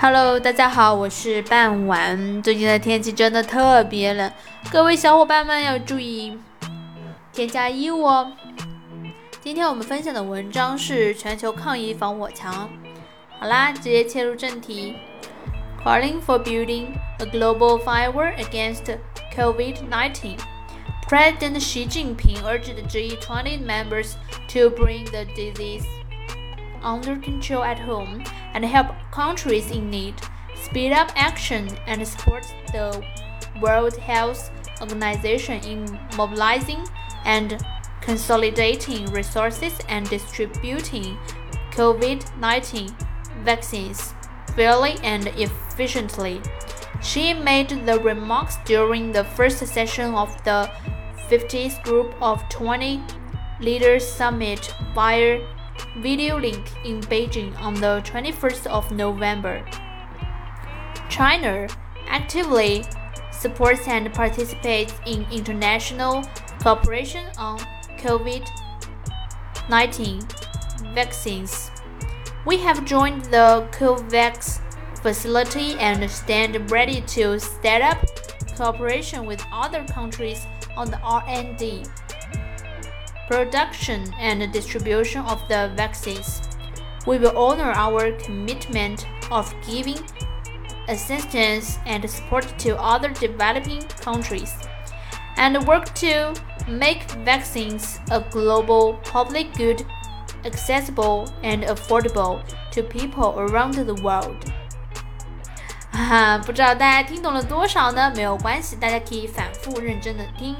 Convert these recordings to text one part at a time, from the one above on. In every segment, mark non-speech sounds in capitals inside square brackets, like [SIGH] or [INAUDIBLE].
Hello，大家好，我是傍晚。最近的天气真的特别冷，各位小伙伴们要注意添加衣物哦。今天我们分享的文章是全球抗疫防火墙。好啦，直接切入正题。Calling for building a global firewall against COVID-19. President Xi Jinping urged the G20 members to bring the disease under control at home and help countries in need, speed up action, and support the World Health Organization in mobilizing and consolidating resources and distributing COVID 19 vaccines fairly and efficiently. Xi made the remarks during the first session of the 50th Group of 20 Leaders Summit via video link in Beijing on the 21st of November. China actively supports and participates in international cooperation on COVID 19 vaccines. We have joined the COVAX facility and stand ready to set up cooperation with other countries on the R&D production and distribution of the vaccines. We will honor our commitment of giving assistance and support to other developing countries and work to make vaccines a global public good accessible and affordable to people around the world. [LAUGHS] 哈哈，不知道大家听懂了多少呢？没有关系，大家可以反复认真的听。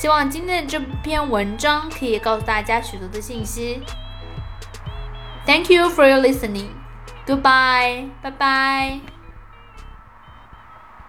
希望今天的这篇文章可以告诉大家许多的信息。Thank you for your listening. Goodbye. Bye bye.